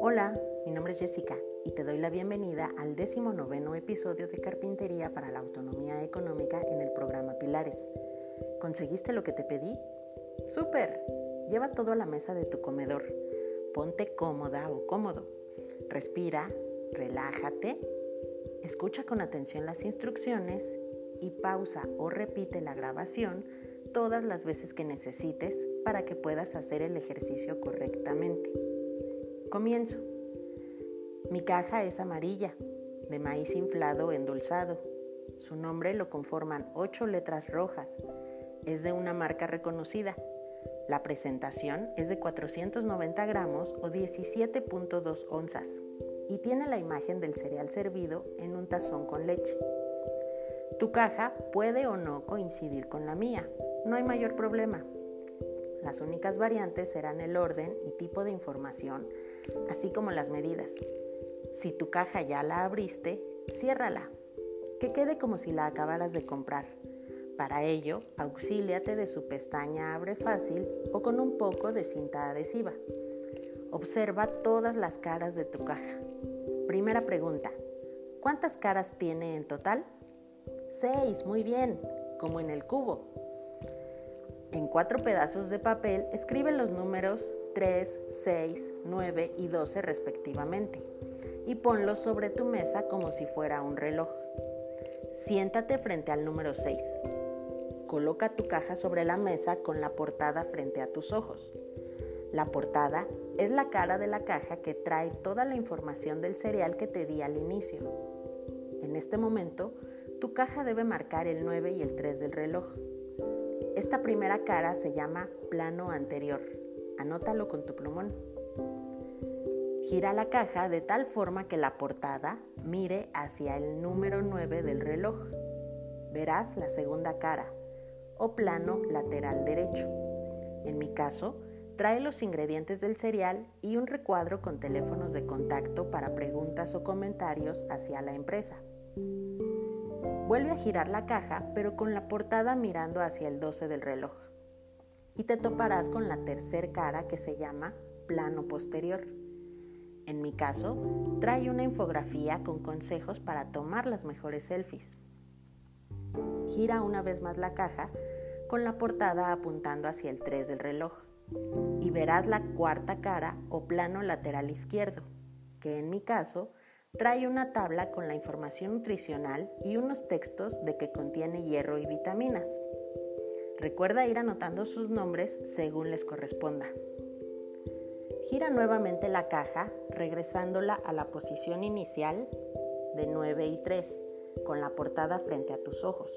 Hola, mi nombre es Jessica y te doy la bienvenida al décimo noveno episodio de Carpintería para la Autonomía Económica en el programa Pilares. ¿Conseguiste lo que te pedí? ¡Súper! Lleva todo a la mesa de tu comedor. Ponte cómoda o cómodo. Respira, relájate, escucha con atención las instrucciones y pausa o repite la grabación todas las veces que necesites para que puedas hacer el ejercicio correctamente. Comienzo. Mi caja es amarilla, de maíz inflado endulzado. Su nombre lo conforman ocho letras rojas. Es de una marca reconocida. La presentación es de 490 gramos o 17.2 onzas y tiene la imagen del cereal servido en un tazón con leche. Tu caja puede o no coincidir con la mía, no hay mayor problema. Las únicas variantes serán el orden y tipo de información, así como las medidas. Si tu caja ya la abriste, ciérrala, que quede como si la acabaras de comprar. Para ello, auxíliate de su pestaña Abre Fácil o con un poco de cinta adhesiva. Observa todas las caras de tu caja. Primera pregunta, ¿cuántas caras tiene en total? Seis, muy bien, como en el cubo. En cuatro pedazos de papel escribe los números 3, 6, 9 y 12 respectivamente y ponlos sobre tu mesa como si fuera un reloj. Siéntate frente al número 6. Coloca tu caja sobre la mesa con la portada frente a tus ojos. La portada es la cara de la caja que trae toda la información del cereal que te di al inicio. En este momento, tu caja debe marcar el 9 y el 3 del reloj. Esta primera cara se llama plano anterior. Anótalo con tu plumón. Gira la caja de tal forma que la portada mire hacia el número 9 del reloj. Verás la segunda cara o plano lateral derecho. En mi caso, Trae los ingredientes del cereal y un recuadro con teléfonos de contacto para preguntas o comentarios hacia la empresa. Vuelve a girar la caja, pero con la portada mirando hacia el 12 del reloj. Y te toparás con la tercer cara que se llama plano posterior. En mi caso, trae una infografía con consejos para tomar las mejores selfies. Gira una vez más la caja con la portada apuntando hacia el 3 del reloj y verás la cuarta cara o plano lateral izquierdo, que en mi caso trae una tabla con la información nutricional y unos textos de que contiene hierro y vitaminas. Recuerda ir anotando sus nombres según les corresponda. Gira nuevamente la caja, regresándola a la posición inicial de 9 y 3, con la portada frente a tus ojos.